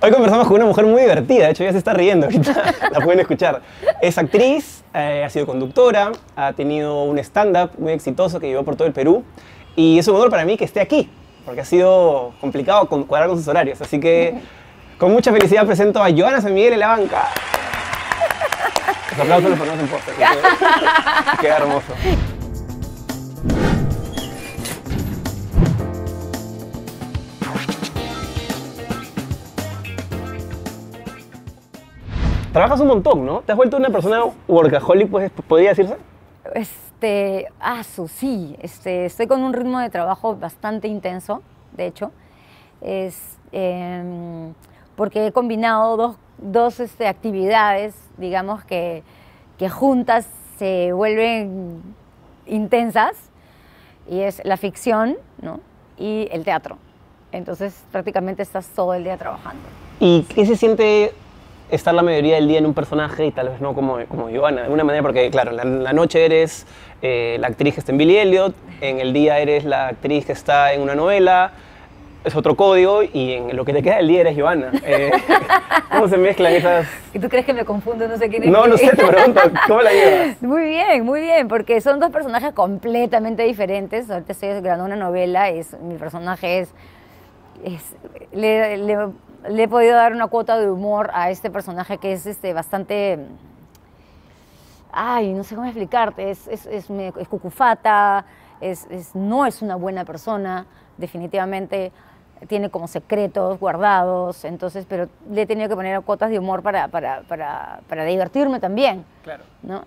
Hoy conversamos con una mujer muy divertida, de hecho ella se está riendo la pueden escuchar. Es actriz, eh, ha sido conductora, ha tenido un stand-up muy exitoso que llevó por todo el Perú y es un honor para mí que esté aquí, porque ha sido complicado cuadrar con sus horarios. Así que con mucha felicidad presento a Joana San Miguel en la banca. Los aplausos los ponemos en posta, queda hermoso. Trabajas un montón, ¿no? ¿Te has vuelto una persona workaholic, pues, podría decirse? Este, ah, su, sí, este, estoy con un ritmo de trabajo bastante intenso, de hecho, es, em, porque he combinado dos, dos este, actividades, digamos, que, que juntas se vuelven intensas, y es la ficción ¿no? y el teatro. Entonces, prácticamente estás todo el día trabajando. ¿Y qué se siente estar la mayoría del día en un personaje y tal vez no como, como Joana? De alguna manera, porque claro, en la, la noche eres eh, la actriz que está en Billy Elliot, en el día eres la actriz que está en una novela, es otro código y en lo que te queda del día eres Joana. Eh, ¿Cómo se mezclan esas...? ¿Y tú crees que me confundo? No sé quién es No, no sé, te pregunto, ¿cómo la llevas? Muy bien, muy bien, porque son dos personajes completamente diferentes. Ahorita estoy grabando una novela, es, mi personaje es... es- le, le- le he podido dar una cuota de humor a este personaje que es este, bastante... Ay, no sé cómo explicarte, es, es, es, es cucufata, no es una buena persona, definitivamente tiene como secretos guardados, entonces, pero le he tenido que poner cuotas de humor para, para, para, para divertirme también. Claro. ¿no?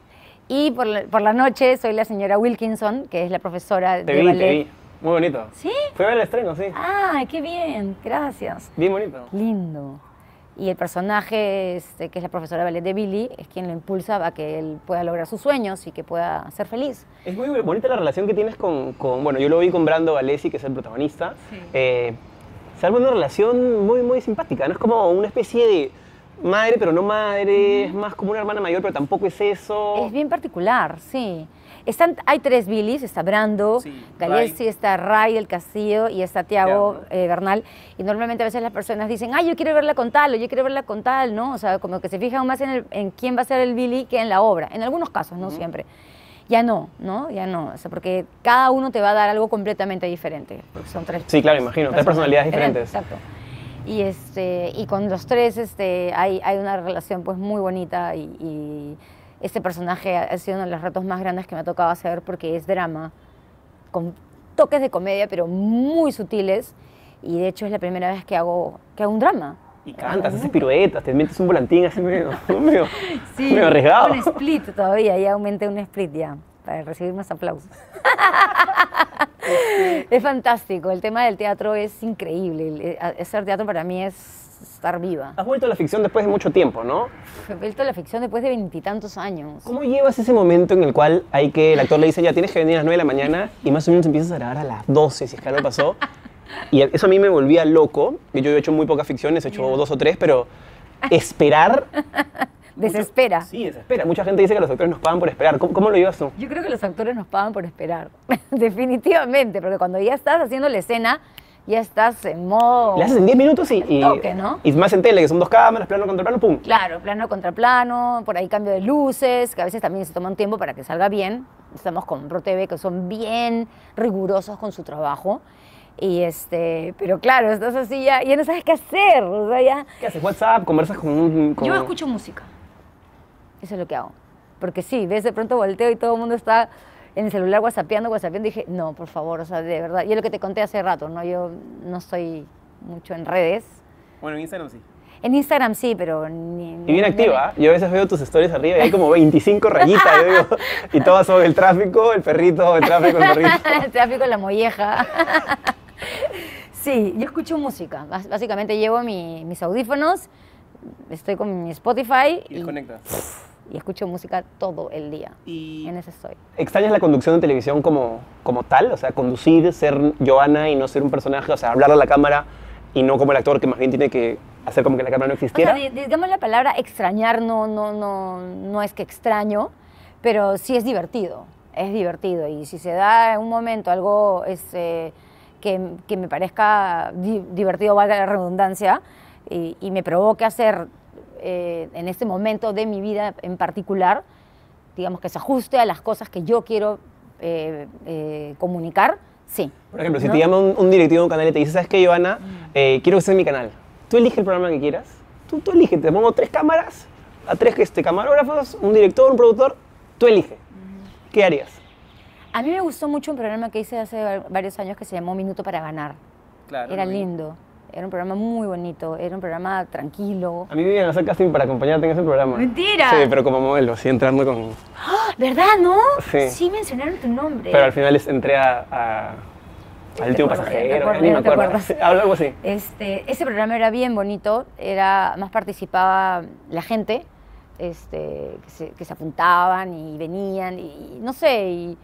Y por la, por la noche soy la señora Wilkinson, que es la profesora Te de vi, ballet. te vi. Muy bonito. ¿Sí? Fue a ver el estreno, sí. ¡Ay, qué bien! Gracias. Bien bonito. Lindo. Y el personaje, este, que es la profesora ballet de Billy, es quien lo impulsa a que él pueda lograr sus sueños y que pueda ser feliz. Es muy bonita la relación que tienes con, con- bueno, yo lo vi con Brando Valesi, que es el protagonista. Eh, se arma una relación muy, muy simpática, ¿no? Es como una especie de madre, pero no madre, es más como una hermana mayor, pero tampoco es eso. Es bien particular, sí. Están, hay tres Billys, está Brando, Sí, Galesi, Ray. está Ray del Castillo y está Tiago eh, Bernal. Y normalmente a veces las personas dicen, ay, yo quiero verla con tal o yo quiero verla con tal, ¿no? O sea, como que se fijan más en, el- en quién va a ser el Billy que en la obra. En algunos casos, no siempre. Ya no, ¿no? Ya no. O sea, porque cada uno te va a dar algo completamente diferente. Porque son tres. Sí, claro, imagino, tres personalidades diferentes. Exacto. Y, este, y con los tres este, hay, hay una relación pues muy bonita y, y este personaje ha ha sido uno de los retos más grandes que me ha tocado hacer porque es drama, con toques de comedia pero muy sutiles y de hecho es la primera vez que hago, que hago un drama. Y cantas, haces piruetas, te metes un volantín así medio, medio, Sí, medio arriesgado. un split todavía, ya aumenté un split ya para recibir más aplausos. es fantástico, el tema del teatro es increíble, eh, hacer teatro para mí es estar viva. Has vuelto a la ficción después de mucho tiempo, ¿no? He vuelto a la ficción después de veintitantos años. ¿Cómo llevas ese momento en el cual hay que, el actor le dice, ya tienes que venir a las 9 de la mañana y más o menos empiezas a grabar a las 12, si es que algo pasó? Y eso a mí me volvía loco. Yo he hecho muy pocas ficciones, he hecho dos o tres, pero esperar... Desespera. Sí, desespera. Mucha gente dice que los actores nos pagan por esperar. ¿Cómo, cómo lo llevas tú? Yo creo que los actores nos pagan por esperar, definitivamente, porque cuando ya estás haciendo la escena, ya estás en modo... Le haces en 10 minutos y, y, toque, ¿no? y más en tele, que son dos cámaras, plano contra plano, pum. Claro, plano contra plano, por ahí cambio de luces, que a veces también se toma un tiempo para que salga bien. Estamos con ProTV, que son bien rigurosos con su trabajo. Y este, pero claro, estás así ya, ya no sabes qué hacer. O sea, ya. ¿Qué haces? WhatsApp, conversas con un... con- Yo escucho música. Eso es lo que hago. Porque sí, ves de pronto volteo y todo el mundo está en el celular whatsappeando, whatsappeando. Dije, no, por favor, o sea, de verdad. Y es lo que te conté hace rato, ¿no? Yo no estoy mucho en redes. Bueno, en Instagram sí. En Instagram sí, pero ni... Y bien activa. Yo a veces veo tus stories arriba y hay como 25 rayitas, yo digo, y todas son el tráfico, el perrito, el tráfico, el perrito. el tráfico la molleja. sí, yo escucho música. Bás- Básicamente llevo mi- mis audífonos, estoy con mi Spotify Y desconectas. Y escucho música todo el día. Y En ese estoy. ¿Extrañas la conducción de televisión como, como tal? O sea, conducir, ser Joana y no ser un personaje, o sea, hablar a la cámara y no como el actor que más bien tiene que hacer como que la cámara no O sea, existiera. di- digamos la palabra extrañar no, no, no, no es que extraño, pero sí es divertido. Es divertido. Y si se da en un momento algo este, que, que me parezca di- divertido, valga la redundancia, y, y me provoque hacer eh, en este momento de mi vida en particular, digamos que se ajuste a las cosas que yo quiero eh, eh, comunicar, sí. Por ejemplo, si ¿no? te llama un, un directivo de un canal y te dice, ¿sabes qué, Joana? Eh, quiero que estés en mi canal. Tú elige el programa que quieras. Tú, tú elige. Te pongo tres cámaras, a tres este, camarógrafos, un director, un productor. Tú elige. ¿Qué harías? A mí me gustó mucho un programa que hice hace va- varios años que se llamó Minuto para Ganar. Claro. Era lindo, era un programa muy bonito, era un programa tranquilo. A mí me iban a hacer casting para acompañarte en ese programa. ¡Mentira! Sí, pero como modelo, sí, entrando con... ¡Ah! ¿Verdad, no? Sí. mencionaron tu nombre. Pero al final es- entré a... a al último pasajero, ni me acuerdo. Sí, algo así. Este, ese programa era bien bonito, era, más participaba la gente, este, que, se, que se apuntaban y venían, y, no sé, y,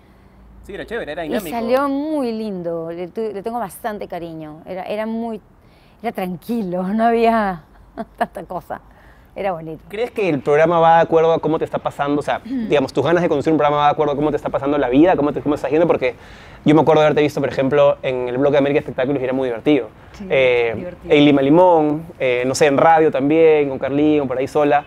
Sí, era chévere, era y dinámico. salió muy lindo, le, tu- le tengo bastante cariño, era, era muy, era tranquilo, no había tanta cosa, era bonito. ¿Crees que el programa va de acuerdo a cómo te está pasando? O sea, digamos, tus ganas de conducir un programa va de acuerdo a cómo te está pasando la vida, cómo te cómo estás yendo, porque yo me acuerdo de haberte visto, por ejemplo, en el blog de América Espectáculos y era muy divertido. Sí, Eh, divertido. En Lima Limón, eh, no sé, en radio también, con Carlín, por ahí sola.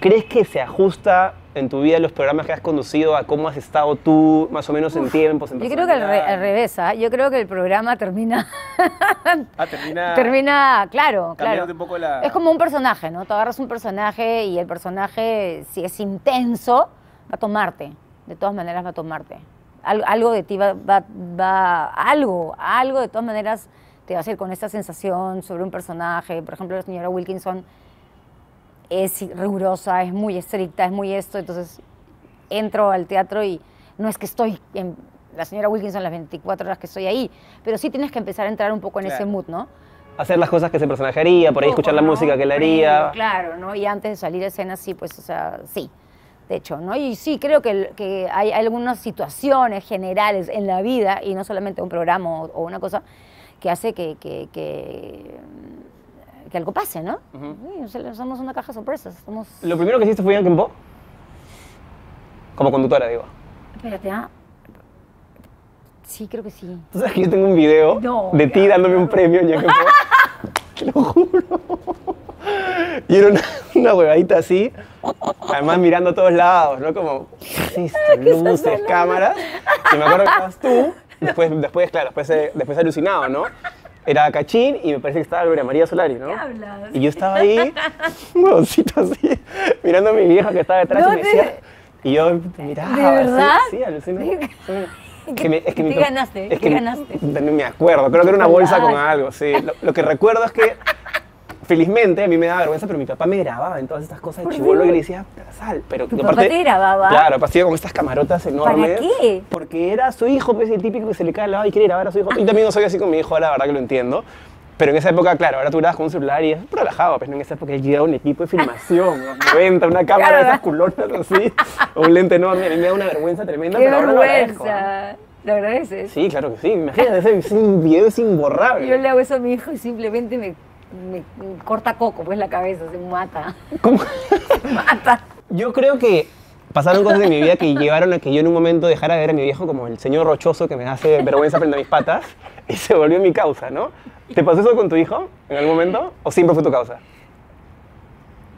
¿Crees que se ajusta en tu vida los programas que has conducido a cómo has estado tú, más o menos en tiempos, en Yo creo que al, re- personalidad? al revés, ¿ah? yo creo que el programa termina, Ah, termina. termina, claro, claro. Un poco la- Es como un personaje, ¿no? Tú agarras un personaje y el personaje, si es intenso, va a tomarte. De todas maneras va a tomarte. Al- algo de ti va, va, va- algo, algo de todas maneras te va a hacer con esta sensación sobre un personaje. Por ejemplo, la señora Wilkinson es rigurosa, es muy estricta, es muy esto, entonces entro al teatro y no es que estoy en la señora Wilkinson las 24 horas que estoy ahí, pero sí tienes que empezar a entrar un poco en ese mood, ¿no? Hacer las cosas que ese personaje haría, por ahí escuchar la ¿no? música que él haría. Claro, ¿no? Y antes de salir a escena, sí, pues, o sea, sí. De hecho, ¿no? Y sí, creo que, que hay algunas situaciones generales en la vida, y no solamente un programa o, o una cosa, que hace que, que, que, que algo pase, ¿no? Sí, somos una caja de sorpresas. Somos... ¿Lo primero que hiciste fue Yankee Po? Como conductora, digo. Espérate, ¿ah? Sí, creo que sí. ¿Tú sabes que yo tengo un video No, de ti dándome un premio en Yankee Po? Te lo juro. Y era una, una huevadita así, además mirando a todos lados, ¿no? Como, sí, luces, cámaras. Y me acuerdo que estabas tú, después, después claro, después, eh, después alucinado, ¿no? Era Cachín y me parece que estaba Gloria María Solari, ¿no? ¿Qué hablas? Y yo estaba ahí, un huevoncito así, mirando a mi vieja que estaba detrás No y me te- decía... Y yo miraba, ¿De verdad? Sí, sí. ¿Qué- me- es que qué ganaste? Es ¿Qué que ganaste? No me acuerdo, creo que era una bolsa con algo, sí. Lo, lo que recuerdo es que, felizmente, a mí me daba vergüenza, pero mi papá me grababa en todas estas cosas de ¿Por chivolo y le decía, sal, pero ¿Tu y papá te grababa? Claro, aparte iba con estas camarotas enormes. qué? Porque era su hijo, pues el típico que se le cae al lado y quiere grabar a su hijo. Y también no soy así con mi hijo, ahora la verdad que lo entiendo. Pero en esa época, claro, ahora tú grabas con un celular y es relajado, pero en esa época llegaba un equipo de filmación, los 90, una cámara de esas culonas así, un lente enorme, a mí me da una vergüenza tremenda, ¡Qué pero ahora lo agradezco. vergüenza! ¿Lo agradeces? Sí, claro que sí. Imagínate, ese, ese video es imborrable. Yo le hago eso a mi hijo y simplemente me, me corta coco, pues la cabeza, se mata. ¿Cómo? mata. Yo creo que pasaron cosas en mi vida que llevaron a que yo en un momento dejara de ver a mi viejo como el señor rochoso que me hace vergüenza frente a mis patas y se volvió mi causa, ¿no? ¿Te pasó eso con tu hijo en algún momento o siempre fue tu causa?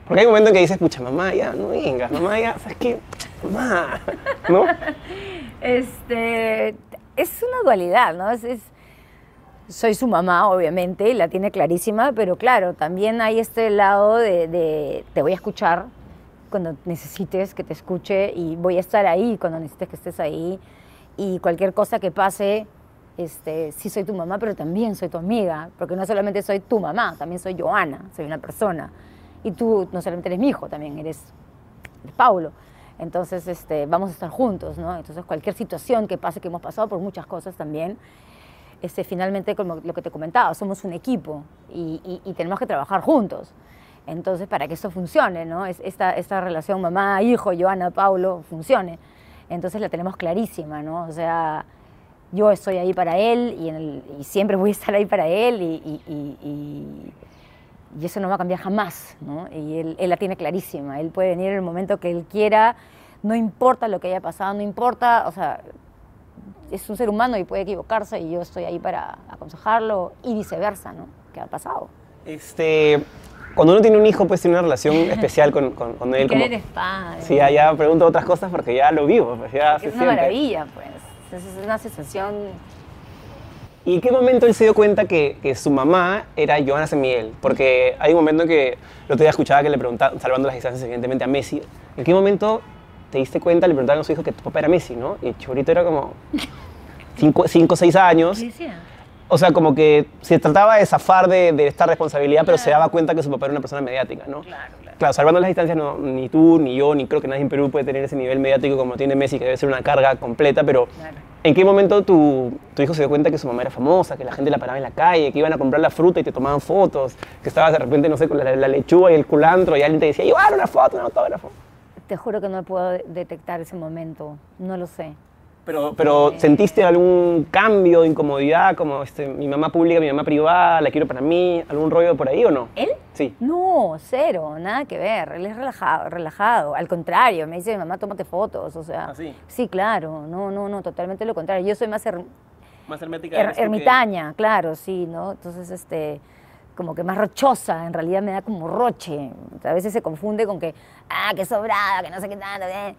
Porque hay un momento en que dices, pucha, mamá, ya, no vengas, mamá, ya, ¿sabes qué? Mamá, ¿no? Este, es una dualidad, ¿no? Es, es- soy su mamá, obviamente, y la tiene clarísima, pero claro, también hay este lado de, de te voy a escuchar cuando necesites que te escuche y voy a estar ahí cuando necesites que estés ahí y cualquier cosa que pase, este, sí soy tu mamá, pero también soy tu amiga, porque no solamente soy tu mamá, también soy Joana, soy una persona. Y tú no solamente eres mi hijo, también eres de Paulo. Entonces, este, vamos a estar juntos, ¿no? Entonces, cualquier situación que pase, que hemos pasado por muchas cosas también, este, finalmente, como lo que te comentaba, somos un equipo y, y- y tenemos que trabajar juntos. Entonces, para que esto funcione, ¿no? Es, esta, esta relación mamá-hijo, Joana, Paulo, funcione. Entonces, la tenemos clarísima, ¿no? O sea, yo estoy ahí para él y, en el- y siempre voy a estar ahí para él y, y- eso no va a cambiar jamás, ¿no? Y él, él la tiene clarísima, él puede venir en el momento que él quiera, no importa lo que haya pasado, no importa, o sea, es un ser humano y puede equivocarse y yo estoy ahí para aconsejarlo y viceversa, ¿no? ¿Qué ha pasado? Este, cuando uno tiene un hijo, pues tiene una relación especial con, con, con él. Como, eres padre. sí, ya, pregunto otras cosas porque ya lo vivo, pues ya se es una siente. maravilla, pues. Es una sensación ¿Y en qué momento él se dio cuenta que, que su mamá era Joana San Miguel? Porque hay un momento en que otro día escuchaba que le preguntaban, salvando las distancias evidentemente a Messi, ¿en qué momento te diste cuenta, le preguntaron a su hijo que tu papá era Messi, ¿no? Y Churito era como 5 o 6 años. decía? O sea, como que se trataba de zafar de, de esta responsabilidad, pero se daba cuenta que su papá era una persona mediática, ¿no? Claro, claro. Claro, salvando las distancias, no, ni tú, ni yo, ni creo que nadie en Perú puede tener ese nivel mediático como tiene Messi, que debe ser una carga completa, pero Claro. ¿en qué momento tu, tu hijo se dio cuenta que su mamá era famosa, que la gente la paraba en la calle, que iban a comprar la fruta y te tomaban fotos, que estabas de repente, no sé, con la, la lechuga y el culantro y alguien te decía, llevar una foto, un autógrafo? Te juro que no puedo de- detectar ese momento. No lo sé. Pero, pero ¿sentiste algún cambio de incomodidad, como este, mi mamá pública, mi mamá privada, la quiero para mí, algún rollo por ahí o no? ¿Él? Sí. No, cero, nada que ver. Él es relajado, relajado. Al contrario, me dice mi mamá, tómate fotos. O sea, ¿Ah, sí? sí, claro. No, no, no, totalmente lo contrario. Yo soy más her- Más hermética. her- que- ermitaña, claro, sí, ¿no? Entonces, este, como que más rochosa, en realidad me da como roche. A veces se confunde con que, ah, que sobrada, que no sé qué tanto, eh.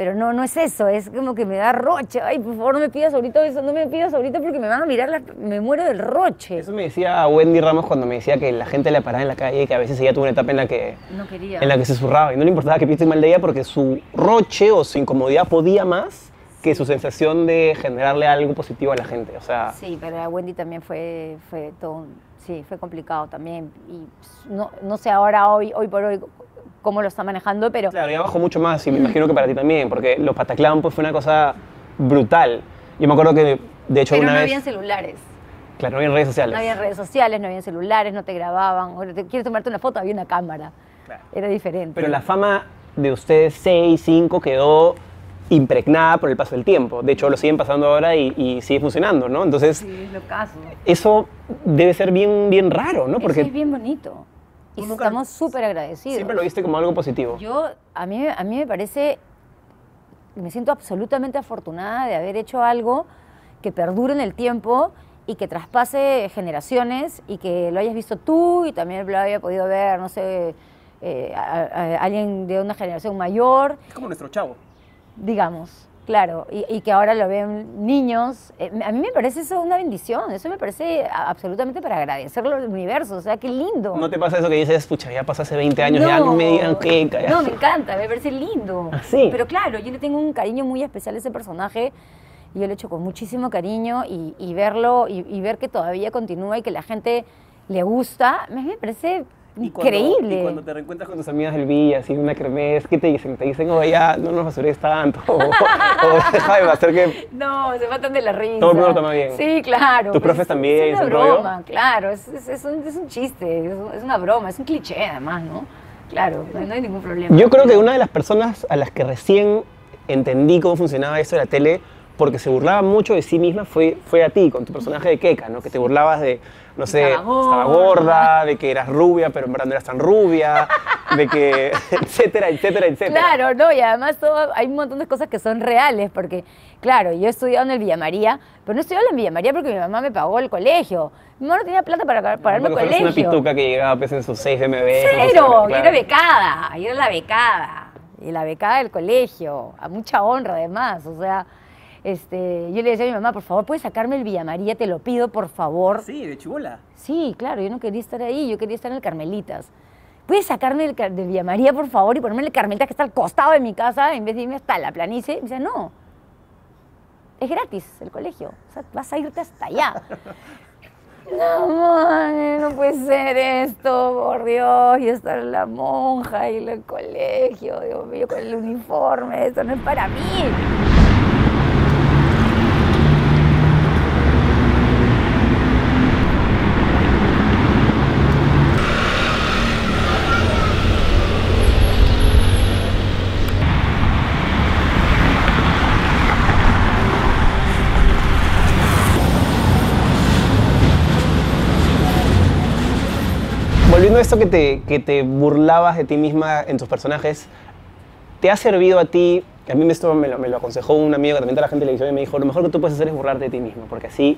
Pero no, no es eso, es como que me da roche. Ay, por favor, no me pidas ahorita eso, no me pidas ahorita porque me van a mirar, la- me muero del roche. Eso me decía Wendy Ramos cuando me decía que la gente la paraba en la calle y que a veces ella tuvo una etapa en la que, No quería. en la que se zurraba y no le importaba que piensen mal de ella porque su roche o su incomodidad podía más que su sensación de generarle algo positivo a la gente. O sea, Sí, pero a Wendy también fue, fue todo, un- sí, fue complicado también. Y no, no sé ahora, hoy, hoy por hoy, cómo lo está manejando, pero claro, y abajo mucho más y me imagino que para ti también, porque los Pataclan pues fue una cosa brutal. Yo me acuerdo que, de hecho, pero una no vez... habían celulares. Claro, no había redes sociales. No había redes sociales, no habían celulares, no te grababan. Ahora, te quieres tomarte una foto, había una cámara. Claro. Era diferente. Pero la fama de ustedes 6, 5 quedó impregnada por el paso del tiempo. De hecho, lo siguen pasando ahora y, y sigue funcionando, ¿no? Entonces, Sí, es lo caso. eso debe ser bien, bien raro, ¿no? Porque Porque es bien bonito. Y nunca- estamos súper agradecidos. siempre lo viste como algo positivo. Yo, a mí, a mí me parece, me siento absolutamente afortunada de haber hecho algo que perdure en el tiempo y que traspase generaciones y que lo hayas visto tú y también lo haya podido ver, no sé, eh, a- a- alguien de una generación mayor, Es como nuestro chavo. digamos, claro, y, y que ahora lo ven niños. Eh, a mí me parece eso una bendición, eso me parece absolutamente para agradecerlo al universo, o sea, qué lindo. ¿No te pasa eso que dices, pucha, ya pasó hace 20 años, ya no me digan qué, calla"? No, me encanta, me parece lindo. ¿Ah, sí? Pero claro, yo le tengo un cariño muy especial a ese personaje y yo lo he hecho con muchísimo cariño y, y verlo y, y ver que todavía continúa y que la gente le gusta, me, me parece Y cuando- increíble. Y cuando te reencuentras Con tus amigas del Villa, así una kermés, ¿qué te dicen? Te dicen, oh, ya, no nos basures tanto. O, o deja de hacer que... No, se matan de la risa. Todo el mundo lo toma bien. Sí, claro. ¿Tus pues profes es- también, Es una ese rollo? broma, claro. Es, es- es un, es un chiste, es, una broma, es un cliché además, ¿no? Claro, no, hay ningún problema. Yo creo que una de las personas a las que recién entendí cómo funcionaba esto de la tele, porque se burlaba mucho de sí misma, fue, fue a ti, con tu personaje de Keka, ¿no? Que te burlabas de, no sé, Estaba gorda. estaba gorda, de que eras rubia, pero en verdad no eras tan rubia, de que, etcétera, etcétera, etcétera. Claro, no, y además todo, hay un montón de cosas que son reales, porque, claro, yo he estudiado en el Villa María, pero no he estudiado en Villa María porque mi mamá me pagó el colegio. Mi mamá no tenía plata para pagarme el colegio. una pituca que llegaba pues, en sus 6 MB. Cero, yo era becada, yo era la becada, y la becada del colegio, a mucha honra además, o sea, este, yo le decía a mi mamá, por favor, ¿puedes sacarme el Villa María? Te lo pido, por favor. Sí, de chibola. Sí, claro, yo no quería estar ahí, yo quería estar en el Carmelitas. ¿Puedes sacarme del, Car- del Villa María, por favor, y ponerme en el Carmelitas que está al costado de mi casa en vez de irme hasta la planicie? Me dice, no, es gratis el colegio, o sea, vas a irte hasta allá. No, mami, no puede ser esto, por Dios, y estar la monja y el colegio, Dios mío, con el uniforme, eso no es para mí. Volviendo a esto que te, que te burlabas de ti misma en tus personajes, ¿te ha servido a ti a mí esto me lo, me lo aconsejó un amigo que también está la gente de televisión y me dijo, lo mejor que tú puedes hacer es burlarte de ti mismo, porque así,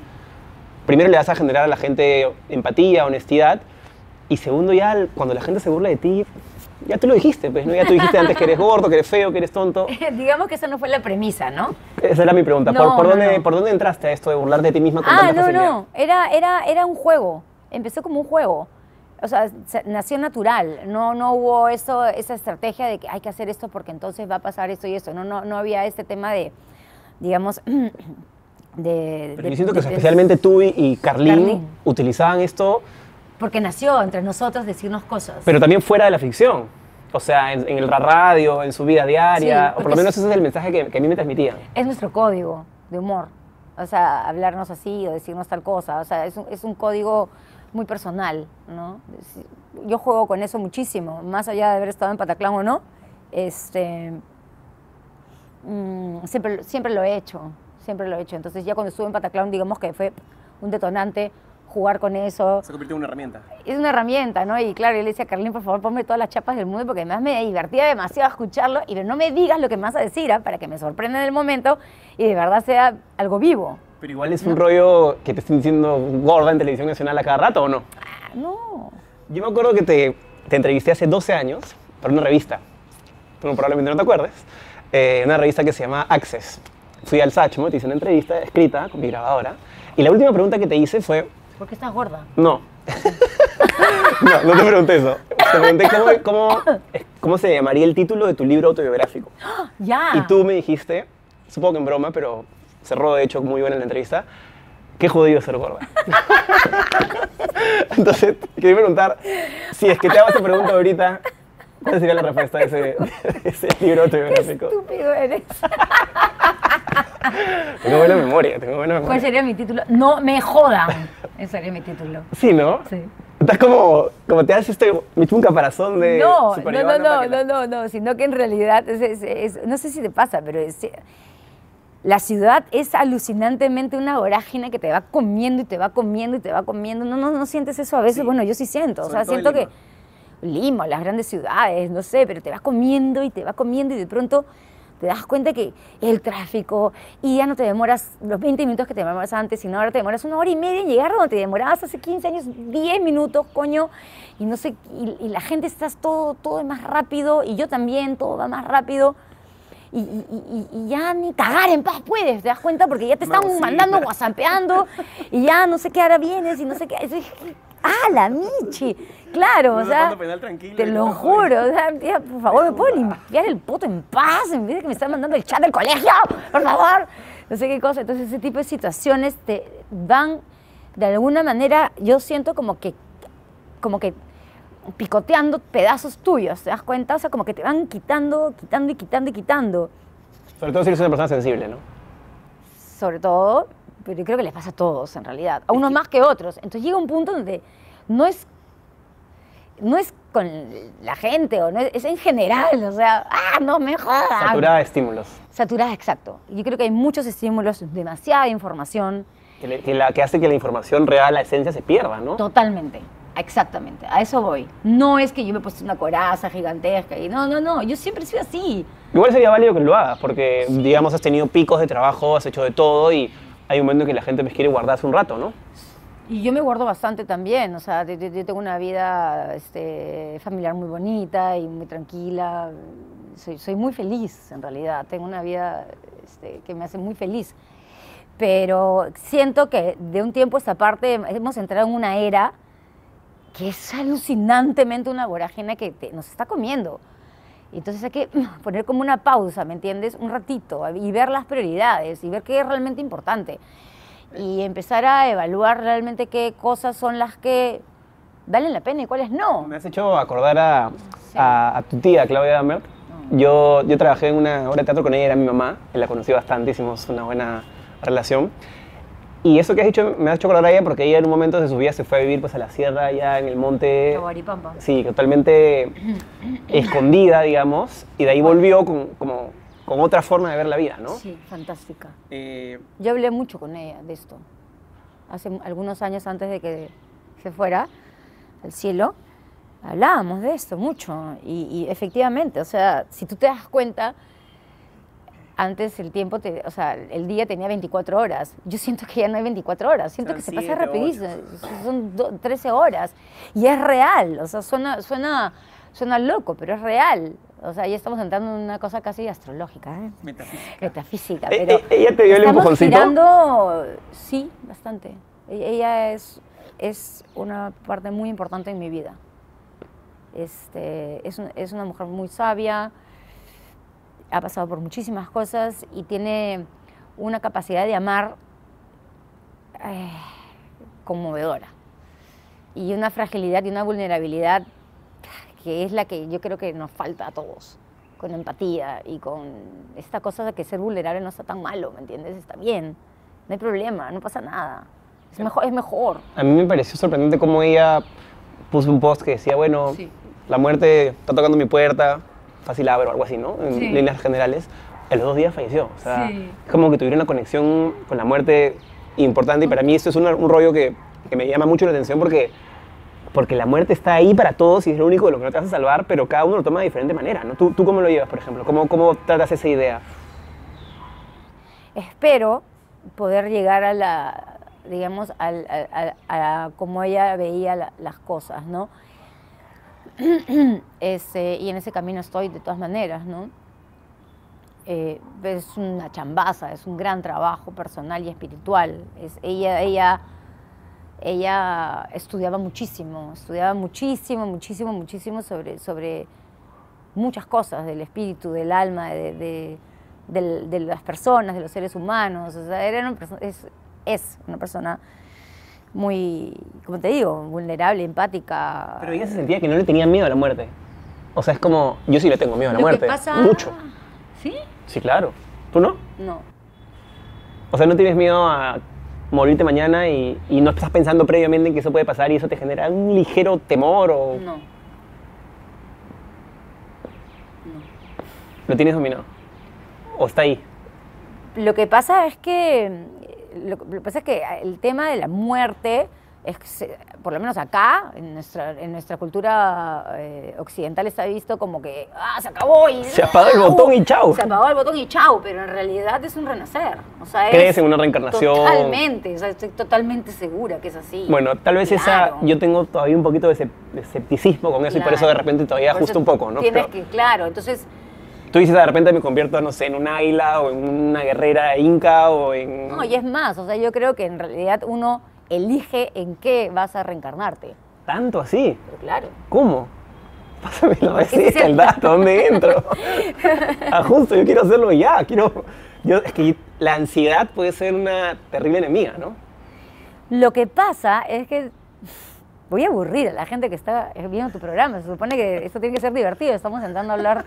primero le vas a generar a la gente empatía, honestidad, y segundo ya, cuando la gente se burla de ti, ya tú lo dijiste, pues, ¿no? Ya tú dijiste antes que eres gordo, que eres feo, que eres tonto. Digamos que esa no fue la premisa, ¿no? Esa era mi pregunta. No, ¿Por, por no, dónde, no. ¿Por dónde entraste a esto de burlarte de ti misma con Ah, tanta no, facilidad? no, era, era, era un juego, empezó como un juego. O sea, se- nació natural, no, no hubo eso, esa estrategia de que hay que hacer esto porque entonces va a pasar esto y esto. No, no, no había este tema de, digamos, de... Pero de- yo siento que de- especialmente tú y, y Carlín, Carlín. utilizaban esto, Porque nació entre nosotros decirnos cosas. pero también fuera de la ficción. O sea, en, en el radio, en su vida diaria, Sí, o por lo menos es- ese es el mensaje que, que a mí me transmitían. es nuestro código de humor. O sea, hablarnos así o decirnos tal cosa. O sea, es un, es un código muy personal, ¿no? Yo juego con eso muchísimo, más allá de haber estado en Pataclán o no. Este, mm, siempre, siempre lo he hecho, siempre lo he hecho. Entonces ya cuando estuve en Pataclán, digamos que fue un detonante jugar con eso. Se convirtió en una herramienta. Es una herramienta, ¿no? Y claro, yo le decía a Carlín, por favor, ponme todas las chapas del mundo porque además me divertía demasiado escucharlo y no me digas lo que me vas a decir ¿ah? para que me sorprenda en el momento y de verdad sea algo vivo. Pero igual es un rollo que te estén diciendo gorda en televisión nacional a cada rato, ¿o no? Ah, no. Yo me acuerdo que te, te entrevisté hace 12 años para una revista. Tú probablemente no te acuerdes. eh, una revista que se llama Access. Fui al Sachmo, te hice una entrevista escrita con mi grabadora. Y la última pregunta que te hice fue, ¿Por qué estás gorda? no. no, no te pregunté eso. Te pregunté cómo, cómo, cómo se llamaría el título de tu libro autobiográfico. Ya. Y tú me dijiste, supongo que en broma, pero cerró de hecho muy buena la entrevista, qué jodido ser gorda. Entonces, quería preguntar, si es que te hago esa pregunta ahorita, ¿cuál sería la respuesta de ese, de ese libro autobiográfico? Estúpido eres. Tengo buena memoria, tengo buena ¿Cuál memoria. sería mi título? No me jodan. Ese sería mi título. Sí, ¿no? Sí. Estás como, como te haces este, un caparazón de No, no, no, no, no, no, no, sino que en realidad, es- es- es- no sé si te pasa, pero es- la ciudad es alucinantemente una vorágine que te va comiendo y te va comiendo y te va comiendo. No, no, no sientes eso a veces. Sí. Bueno, yo sí siento. O sea, siento que Lima. Lima, las grandes ciudades, no sé, pero te va comiendo y te va comiendo y de pronto te das cuenta que el tráfico y ya no te demoras los 20 minutos que te demorabas antes, sino ahora te demoras una hora y media en llegar donde te demorabas hace 15 años, 10 minutos, coño, y no sé, y, y la gente estás todo, todo es más rápido y yo también, todo va más rápido. Y, y- y- y ya ni cagar en paz puedes, te das cuenta, porque ya te están mandando whatsappeando y ya no sé qué ahora vienes y no sé qué. ¡Ah, la Michi! Claro, o sea, penal te lo no, juro, o sea, por favor, ¿me puedo limpiar el poto en paz en vez de que me están mandando el chat del colegio? Por favor. No sé qué cosa. Entonces, ese tipo de situaciones te van, de alguna manera, yo siento como que, como que picoteando pedazos tuyos, ¿te das cuenta? O sea, como que te van quitando, quitando y quitando y quitando. Sobre todo si eres una persona sensible, ¿no? sobre todo, pero yo creo que les pasa a todos en realidad, a unos más que otros. Entonces llega un punto donde no es, no es con la gente, o no es, es en general, o sea, ah, no me jodas. Saturada de estímulos. Saturada, exacto. Yo creo que hay muchos estímulos, demasiada información, Que, le- que la, que hace que la información real, la esencia, se pierda, ¿no? totalmente. Exactamente, a eso voy. No es que yo me he puesto una coraza gigantesca y no, no, no, yo siempre he sido así. Igual sería válido que lo hagas, porque, digamos, has tenido picos de trabajo, has hecho de todo y hay un momento en que la gente pues, quiere guardarse un rato, ¿no? Y yo me guardo bastante también, o sea, yo, yo- yo tengo una vida este, familiar muy bonita y muy tranquila. Soy, soy muy feliz, en realidad. Tengo una vida este, que me hace muy feliz. Pero siento que de un tiempo a esta parte hemos entrado en una era que es alucinantemente una vorágine que te- nos está comiendo. Entonces hay que poner como una pausa, ¿me entiendes? Un ratito y ver las prioridades y ver qué es realmente importante. Y empezar a evaluar realmente qué cosas son las que valen la pena y cuáles no. Me has hecho acordar a, Sí. a- a tu tía, Claudia Dambert. Yo, yo trabajé en una obra de teatro con ella, era mi mamá, la conocí bastante, hicimos una buena relación. Y eso que has dicho me ha hecho acordar a ella porque ella en un momento de su vida se fue a vivir pues, a la sierra, allá en el monte. Tahuaripampa. Sí, totalmente escondida, digamos, y de ahí volvió con, como, con otra forma de ver la vida, ¿no? Sí, fantástica. Eh, Yo hablé mucho con ella de esto. Hace algunos años antes de que se fuera al cielo, hablábamos de esto mucho. Y, y efectivamente, o sea, si tú te das cuenta, antes el tiempo, te- o sea, el día tenía 24 horas. Yo siento que ya no hay 24 horas, siento Son que se siete, pasa rapidísimo. Son do- 13 horas. Y es real, o sea, suena, suena, suena loco, pero es real. O sea, ya estamos entrando en una cosa casi astrológica, ¿eh? Metafísica. metafísica. Eh, Pero eh, ¿Ella te dio el estamos empujoncito? girando, sí, bastante. E- Ella es, es una parte muy importante en mi vida. Este, es, un- es una mujer muy sabia, ha pasado por muchísimas cosas y tiene una capacidad de amar eh, conmovedora. Y una fragilidad y una vulnerabilidad que es la que yo creo que nos falta a todos, con empatía y con esta cosa de que ser vulnerable no está tan malo, ¿me entiendes? Está bien, no hay problema, no pasa nada. Es mejor. Es mejor. A mí me pareció sorprendente cómo ella puso un post que decía, bueno, Sí. la muerte está tocando mi puerta, fácil abro, algo así, ¿no? En Sí. líneas generales. En los dos días falleció. O sea, Sí. es como que tuvieron una conexión con la muerte importante y para mí esto es una- un rollo que, que me llama mucho la atención porque, porque la muerte está ahí para todos y es lo único de lo que no te vas a salvar, pero cada uno lo toma de diferente manera, ¿no? ¿Tú, tú cómo lo llevas, por ejemplo? ¿Cómo, cómo tratas esa idea? Espero poder llegar a la, digamos, al- a, a- a cómo ella veía la- las cosas, ¿no? Y en ese camino estoy de todas maneras, ¿no? Eh, es una chambaza, es un gran trabajo personal y espiritual. Es, ella, ella, ella estudiaba muchísimo, estudiaba muchísimo, muchísimo, muchísimo sobre, sobre muchas cosas del espíritu, del alma, de, de- las personas, de los seres humanos. O sea, era es una persona muy, como te digo, vulnerable, empática. Pero ella se sentía que no le tenía miedo a la muerte. O sea, es como, yo sí le tengo miedo a la Lo que muerte. pasa- Mucho. ¿Sí? Sí, claro. ¿Tú no? No. O sea, no tienes miedo a morirte mañana y, y no estás pensando previamente en que eso puede pasar y eso te genera un ligero temor o No. lo tienes dominado. O está ahí. Lo que pasa es que lo, lo que pasa es que el tema de la muerte es por lo menos acá en nuestra en nuestra cultura eh, occidental está visto como que ah, se acabó y Se apagó el botón y chau. se apagó el botón y chau pero en realidad es un renacer o sea es ¿Crees en una reencarnación? totalmente o sea, estoy totalmente segura que es así Bueno, tal vez Claro. esa, yo tengo todavía un poquito de, escep- de escepticismo con eso y por eso de repente todavía ajusto un poco, ¿no? tienes Pero que claro entonces tú dices de repente me convierto, no sé, en un águila o en una guerrera inca o en... no y es más o sea yo creo que en realidad uno elige en qué vas a reencarnarte Tanto así. pero claro ¿Cómo? Pásame la receta, el- dato, ¿dónde entro? ah, justo, yo quiero hacerlo ya, quiero... Yo, es que la ansiedad puede ser una terrible enemiga, ¿no? Lo que pasa es que voy a aburrir a la gente que está viendo tu programa. Se supone que esto tiene que ser divertido. Estamos entrando a hablar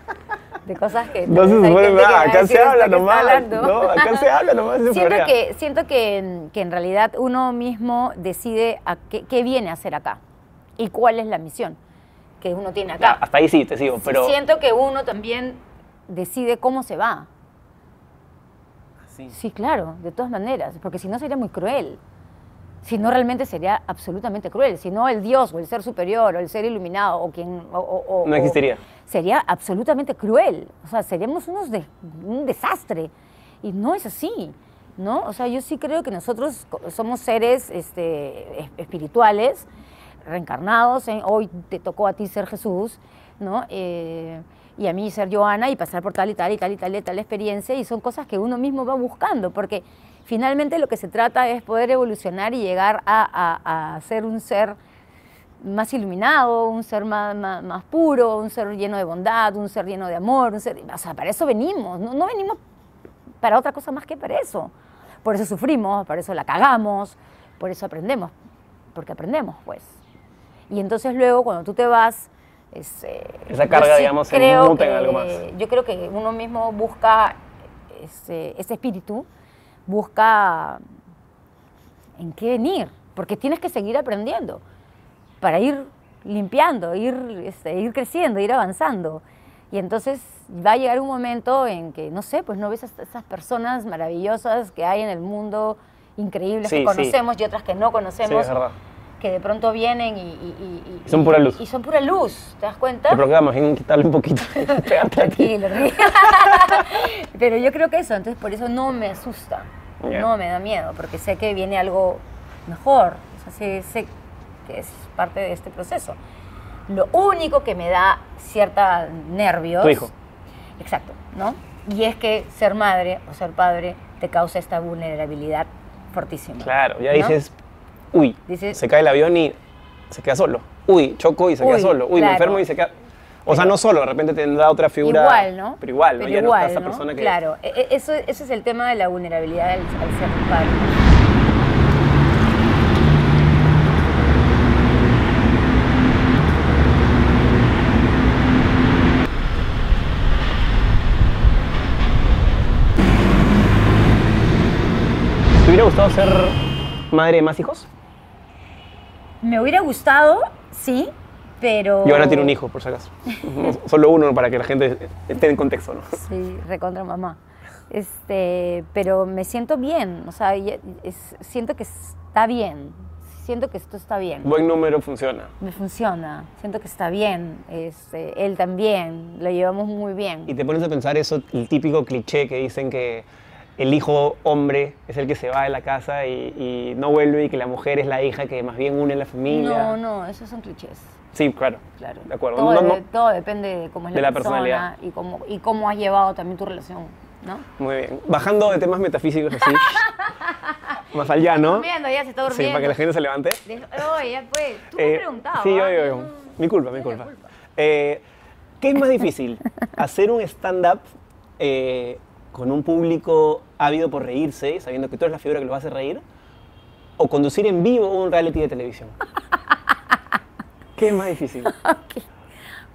de cosas que... No se supone nada, acá se habla "¿Esto qué está nomás. hablando?". No, acá se habla nomás. se Siento que, siento que, que en realidad uno mismo decide a qué, qué viene a hacer acá y cuál es la misión que uno tiene Ya, acá. hasta ahí sí, te sigo, pero... Siento que uno también decide cómo se va. Sí, claro, de todas maneras, porque si no sería muy cruel. Si no, realmente sería absolutamente cruel. Si no, el Dios o el ser superior o el ser iluminado o quien... o- o- No existiría. sería absolutamente cruel. O sea, seríamos unos de, un desastre. Y no es así, ¿no? O sea, yo sí creo que nosotros somos seres este, es- espirituales, reencarnados. ¿eh? Hoy te tocó a ti ser Jesús, ¿no? Eh, y a mí ser Joana y pasar por tal y tal y tal y tal y tal experiencia. Y son cosas que uno mismo va buscando, porque finalmente lo que se trata es poder evolucionar y llegar a, a- a ser un ser más iluminado, un ser más, más, más puro, un ser lleno de bondad, un ser lleno de amor, un ser, o sea, para eso venimos, no, no venimos para otra cosa más que para eso. Por eso sufrimos, por eso la cagamos, por eso aprendemos, porque aprendemos, pues. Y entonces luego cuando tú te vas, es, eh, Esa carga, digamos, se muta en algo más. Yo creo que uno mismo busca ese, ese espíritu, busca en qué venir, porque tienes que seguir aprendiendo para ir limpiando, ir, este, ir creciendo, ir avanzando. Y entonces va a llegar un momento en que, no sé, pues no ves a esas personas maravillosas que hay en el mundo, increíbles, Sí, que sí. conocemos y otras que no Sí, conocemos. es verdad. Que de pronto vienen y, y- y- Son pura luz. Y son pura luz, ¿te das cuenta? Te programa, en quitarle un poquito. Tranquilo. Pero yo creo que eso, entonces por eso no me asusta, Ya. no me da miedo, porque sé que viene algo mejor, o sea, sé, sé que es parte de este proceso. Lo único que me da cierta nervios... Tu hijo. Exacto, ¿no? Y es que ser madre o ser padre te causa esta vulnerabilidad fortísima. Claro, ya ¿no? dices, uy, se cae el avión y se queda solo. Uy, choco y se queda solo. Uy, me enfermo y se queda... O sea, no solo, de repente tendrá otra figura. Igual, ¿no? Pero igual, ¿no? Pero ya no igual, está esa ¿no? persona que... Claro, e- e- eso, ese es el tema de la vulnerabilidad al, al ser padre. ¿Te hubiera gustado ser madre de más hijos? Me hubiera gustado, sí, pero... Yo ahora tiene un hijo, por si acaso. Solo uno para que la gente esté en contexto, ¿no? Sí, recontra mamá. Este, pero me siento bien, o sea, es- siento que está bien, siento que esto está bien. Buen número funciona. Me funciona, siento que está bien, este, él también, lo llevamos muy bien. Y te pones a pensar eso, el típico cliché que dicen que el hijo hombre es el que se va de la casa y, y no vuelve y que la mujer es la hija que más bien une la familia. No, no, esos son clichés. Sí, claro. Claro. De acuerdo. Todo, No, no, de- todo depende de cómo es De la, persona personalidad. y cómo, y cómo has llevado también tu relación, ¿no? Muy bien. Bajando de temas metafísicos así. más allá, ¿no? Durmiendo, ya se está Sí, durmiendo. para que la gente se levante. De- Oye, ya pues, tú me Eh, preguntabas. Sí, yo, yo, Mi culpa, mi culpa. Eh, ¿Qué es más difícil? ¿Hacer un stand-up eh, con un público ávido por reírse, sabiendo que tú eres la figura que lo hace reír? ¿O conducir en vivo un reality de televisión? ¿Qué es más difícil?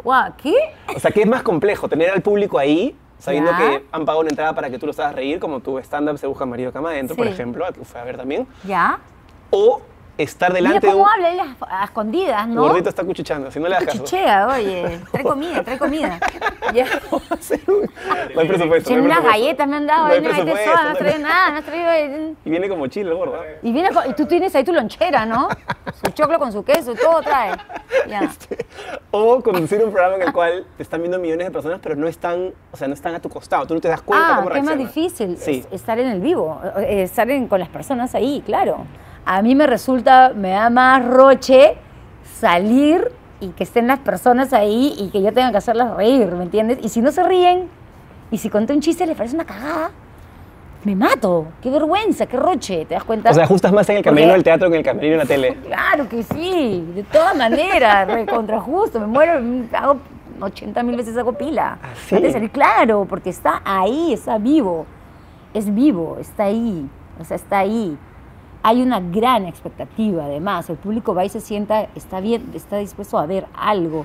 Guau, ¿qué? O sea, ¿qué es más complejo? ¿Tener al público ahí, sabiendo Ya. que han pagado una entrada para que tú lo hagas reír, como tu stand-up se busca marido cama adentro, por ejemplo, que fue a ver también? ¿Ya? ¿O estar delante Mira de un... cómo habla él a, a escondidas, ¿no? Gordito está cuchicheando, si no le das caso. Chichea, oye. Trae comida, trae comida. Ya. hacer un- No hay presupuesto. No hay unas galletas me han dado, No hay ahí no hay presupuesto, no has traído nada, no has traído... Y viene como chile gordo. Y, viene con- y tú tienes ahí tu lonchera, ¿no? Su choclo con su queso, todo trae. Ya. O conducir un programa en el cual te están viendo millones de personas, pero no están, o sea, no están a tu costado. Tú no te das cuenta Ah, cómo qué más reaccionan. difícil Sí. es- estar en el vivo, eh, estar en- con las personas ahí, claro. A mí me resulta, me da más roche salir y que estén las personas ahí y que yo tenga que hacerlas reír, ¿me entiendes? Y si no se ríen, y si conté un chiste les parece una cagada, me mato. Qué vergüenza, qué roche, ¿te das cuenta? O sea, ajustas más en el camerino del teatro que en el camerino de la tele. Claro que sí, de todas maneras, recontra justo, me muero, hago 80 mil veces hago pila. ¿Ah, sí? Antes de salir, claro, porque está ahí, está vivo, es vivo, está ahí, o sea, está ahí. Hay una gran expectativa, además, el público va y se sienta, está bien, está dispuesto a ver algo.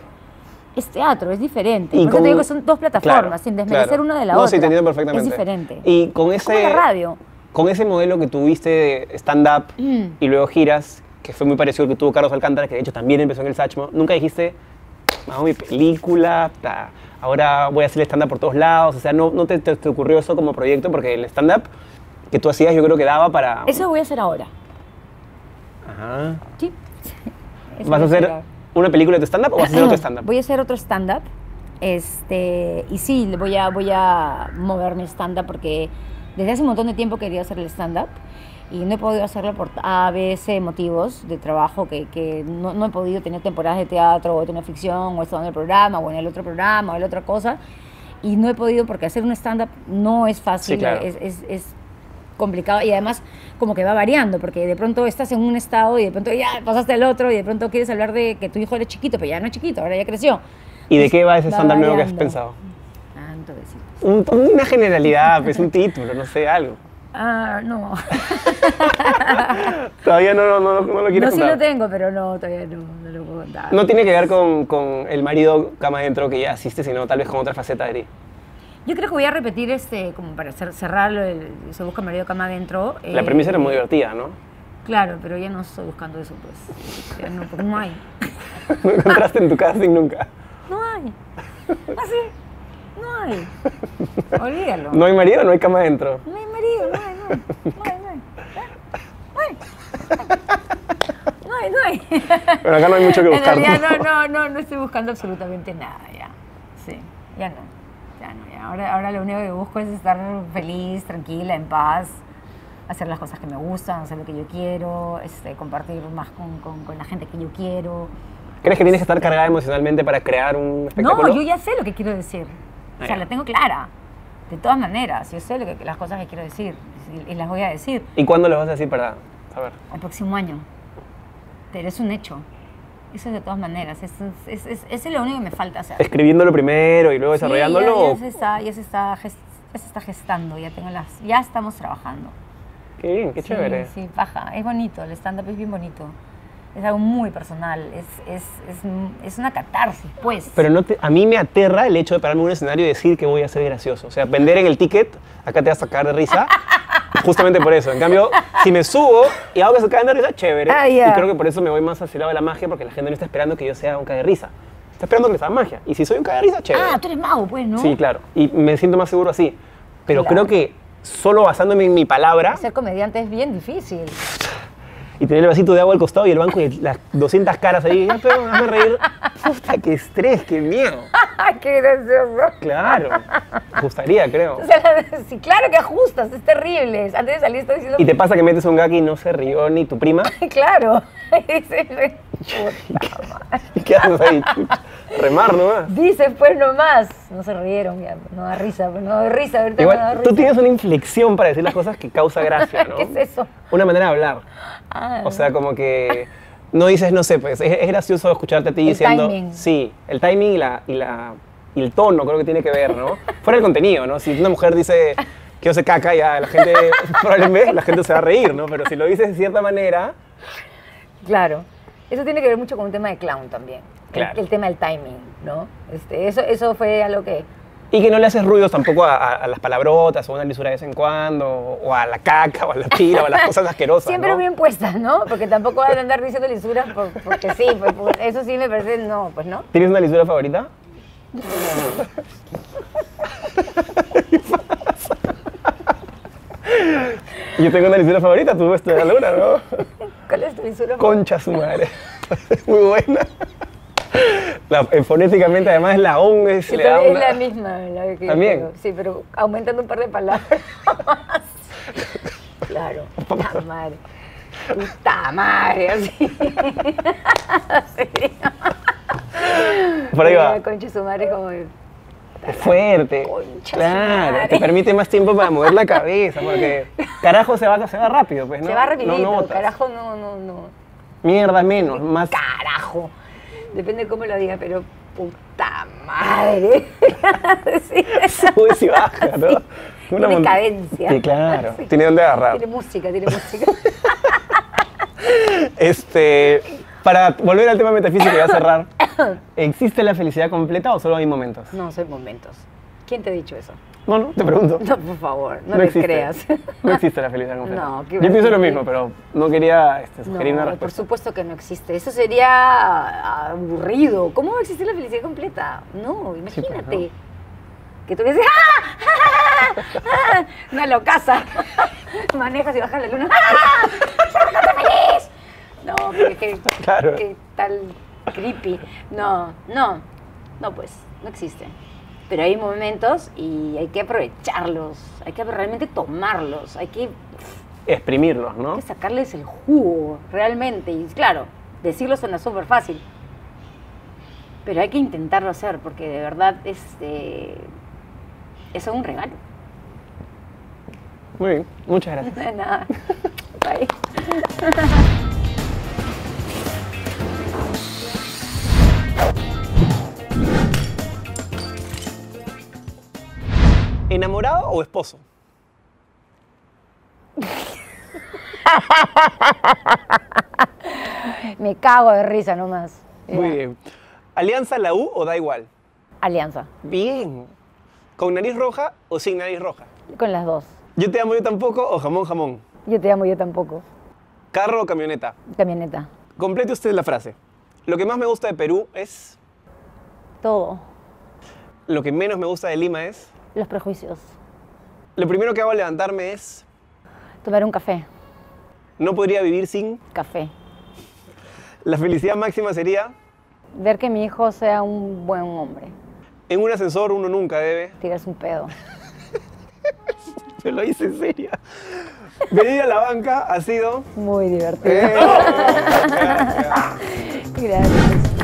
Es teatro, es diferente. Y Por eso con- te digo que son dos plataformas, Claro, sin desmerecer claro. una de la no, otra. sí, te entiendo perfectamente. Es diferente. Y con Es como ese, la radio. con ese modelo que tuviste de stand-up Mm. y luego giras, que fue muy parecido al que tuvo Carlos Alcántara, que de hecho también empezó en el Sachmo, nunca dijiste, hago mi película, ta, ahora voy a hacer stand-up por todos lados. O sea, no, no te, te- te ocurrió eso como proyecto, porque el stand-up que tú hacías yo creo que daba para... Eso voy a hacer ahora. Ajá. Sí. Eso ¿Vas a hacer una película de tu stand-up o vas a hacer otro stand-up? Voy a hacer otro stand-up. Este, y sí, voy a, voy a mover mi stand-up porque desde hace un montón de tiempo quería hacer el stand-up y no he podido hacerlo por A, B, C motivos de trabajo que, que no, no he podido tener temporadas de teatro o de una ficción o he estado en el programa o en el otro programa o en la otra cosa y no he podido porque hacer un stand-up no es fácil, Sí, claro. es, es, es complicado y además como que va variando porque de pronto estás en un estado y de pronto ya pasaste al otro y de pronto quieres hablar de que tu hijo era chiquito pero ya no es chiquito, ahora ya creció. ¿Y de qué va ese stand-up nuevo que has pensado? Tanto. Un- una generalidad, pues un título, no sé, algo. Ah, no. Todavía no, no, no, no lo quieres No, sí contar. lo tengo, pero no, todavía no, no lo puedo contar. No tiene que ver con, con el marido cama adentro que ya asiste, sino tal vez con otra faceta de ti. Yo creo que voy a repetir, este, como para cer- cerrarlo, el, se busca marido cama adentro. La eh, premisa era muy divertida, ¿no? Claro, pero ya no estoy buscando eso, pues. Ya no, porque no hay. No encontraste en tu casting nunca. No hay. Así. No hay. Olvídalo. No hay marido, no hay cama adentro. No hay marido, no hay, no hay. No hay, no hay. No hay. No hay. no hay. Pero acá no hay mucho que En buscar. realidad ¿no? no, no, no, no estoy buscando absolutamente nada ya. Sí, ya no. Ahora, ahora lo único que busco es estar feliz, tranquila, en paz, hacer las cosas que me gustan, hacer lo que yo quiero, este, compartir más con, con, con la gente que yo quiero. ¿Crees que tienes que estar cargada emocionalmente para crear un espectáculo? No, yo ya sé lo que quiero decir. O sea, ya. la tengo clara. De todas maneras, yo sé lo que, las cosas que quiero decir y, y las voy a decir ¿Y cuándo lo vas a decir para saber? el próximo año. Pero es un hecho. Eso es de todas maneras. Es, es, es, es lo único que me falta hacer. ¿Escribiéndolo primero y luego Sí, desarrollándolo? ya, o- ya se está, ya se está, ges- ya se está gestando, ya tengo las, ya estamos trabajando. Qué bien, qué Sí, chévere. Sí, paja. Es bonito, el stand-up es bien bonito. Es algo muy personal, es, es, es, es una catarsis, pues. Pero no te- a mí me aterra el hecho de pararme en un escenario y decir que voy a ser gracioso. O sea, vender en el ticket, acá te vas a sacar de risa. Justamente por eso. En cambio, si me subo y hago que se caigan de risa, chévere. Ah, ya. Y creo que por eso me voy más hacia el lado de la magia, porque la gente no está esperando que yo sea un cae de risa. Está esperando que les haga magia. Y si soy un cae de risa, chévere. ah, tú eres mago, pues, ¿no? Sí, claro. Y me siento más seguro así. Pero Claro. creo que solo basándome en mi palabra Ser comediante es bien difícil. Y tener el vasito de agua al costado y el banco y las 200 caras ahí, ya, pero hazme reír. Puta, qué estrés, qué miedo. ¡Qué gracioso! Claro. Me gustaría, creo. O sea, sí, claro que ajustas, es terrible. Antes de salir estás diciendo... Y te pasa que metes un gag y no se rió ni tu prima. Claro. ¿Y qué haces ahí? chucha? Remar nomás. Dices, pues nomás. No se rieron, ya, no da risa, no da risa, ahorita no da risa. tú tienes una inflexión para decir las cosas que causa gracia, ¿no? ¿Qué es eso? Una manera de hablar. Ah, O sea, como que no dices, no sé, pues es, es gracioso escucharte a ti El diciendo. timing. Sí, el timing y, la, y, la, y el tono creo que tiene que ver, ¿no? Fuera el contenido, ¿no? Si una mujer dice que yo se caca, ya la gente, probablemente la gente se va a reír, ¿no? Pero si lo dices de cierta manera, Claro. Eso tiene que ver mucho con un tema de clown también. El- Claro. El, tema del timing, ¿no? Este, eso, eso fue algo que... y que no le haces ruidos tampoco a, a- a las palabrotas o una lisura de vez en cuando, o a la caca, o a la pila, o a las cosas asquerosas. Siempre ¿no? bien puestas, ¿no? Porque tampoco van a andar diciendo lisuras por- porque sí, por- eso sí me parece, no, pues no. ¿Tienes una lisura favorita? Yo tengo una lisura favorita, tú ves la luna, ¿no? ¿Cuál es tu lisura? Concha su madre. Muy buena. La- eh, fonéticamente, además, la ONG es, Sí, le da pero es una- la misma. La que ¿También? tengo. Sí, pero aumentando un par de palabras. Claro. Puta madre. Puta madre, así. Por ahí va. La Concha su madre como... Es fuerte. Concha claro, te permite más tiempo para mover la cabeza, porque carajo se va, se va rápido, pues, ¿no? Se va rapidito, No notas. carajo, no, no, no. Mierda menos, más. Carajo. Depende de cómo lo diga, pero puta madre. Sí. Sube y baja, ¿no? Tiene mont- cadencia. Sí, claro. Sí. Tiene dónde agarrar. Tiene música, tiene música. Este, para volver al tema metafísico y a cerrar, ¿existe la felicidad completa o solo hay momentos? No, son momentos. ¿Quién te ha dicho eso? No, no, te pregunto. No, por favor, no, me existe. creas. No existe la felicidad completa. No, ¿qué Yo pienso lo mismo, pero no quería este, sugerir una No, por supuesto que no existe. Eso sería aburrido. ¿Cómo va a existir la felicidad completa? No, pues, imagínate. ¿no? Que tú dices, ¡ah! ¡Ah! ¡Ah! Una locaza. Manejas y bajas la luna. ¡Ah! ¡Soy una loca feliz! No, porque qué, Claro. qué tal creepy. No, no, no, pues, no existe. Pero hay momentos y hay que aprovecharlos, hay que realmente tomarlos, hay que Exprimirlos, ¿no? hay que sacarles el jugo, realmente. Y claro, decirlo suena súper fácil. Pero hay que intentarlo hacer, porque de verdad es, eh, es un regalo. Muy bien, muchas gracias. De nada. Bye. ¿Enamorado o esposo? Me cago de risa nomás. Muy bien. ¿Alianza la U o da igual? Alianza, Bien. ¿Con nariz roja o sin nariz roja? con las dos. ¿Yo te amo yo tampoco o jamón jamón? Yo te amo, yo tampoco. ¿Carro o camioneta? Camioneta. Complete usted la frase. Lo que más me gusta de Perú es... Todo. Lo que menos me gusta de Lima es... Los prejuicios. Lo primero que hago al levantarme es... Tomar un café. No podría vivir sin... Café. La felicidad máxima sería, Ver que mi hijo sea un buen hombre. en un ascensor uno nunca debe, Tiras un pedo. se lo hice en serio. Venir a la banca ha sido... Muy divertido. Eh, Gracias.